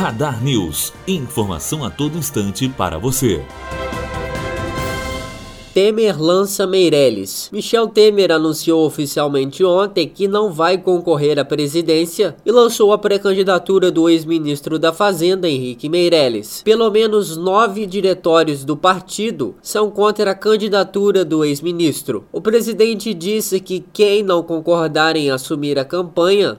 Radar News. Informação a todo instante para você. Temer lança Meirelles. Michel Temer anunciou oficialmente ontem que não vai concorrer à presidência e lançou a pré-candidatura do ex-ministro da Fazenda, Henrique Meirelles. Pelo menos nove diretórios do partido são contra a candidatura do ex-ministro. O presidente disse que quem não concordar em assumir a campanha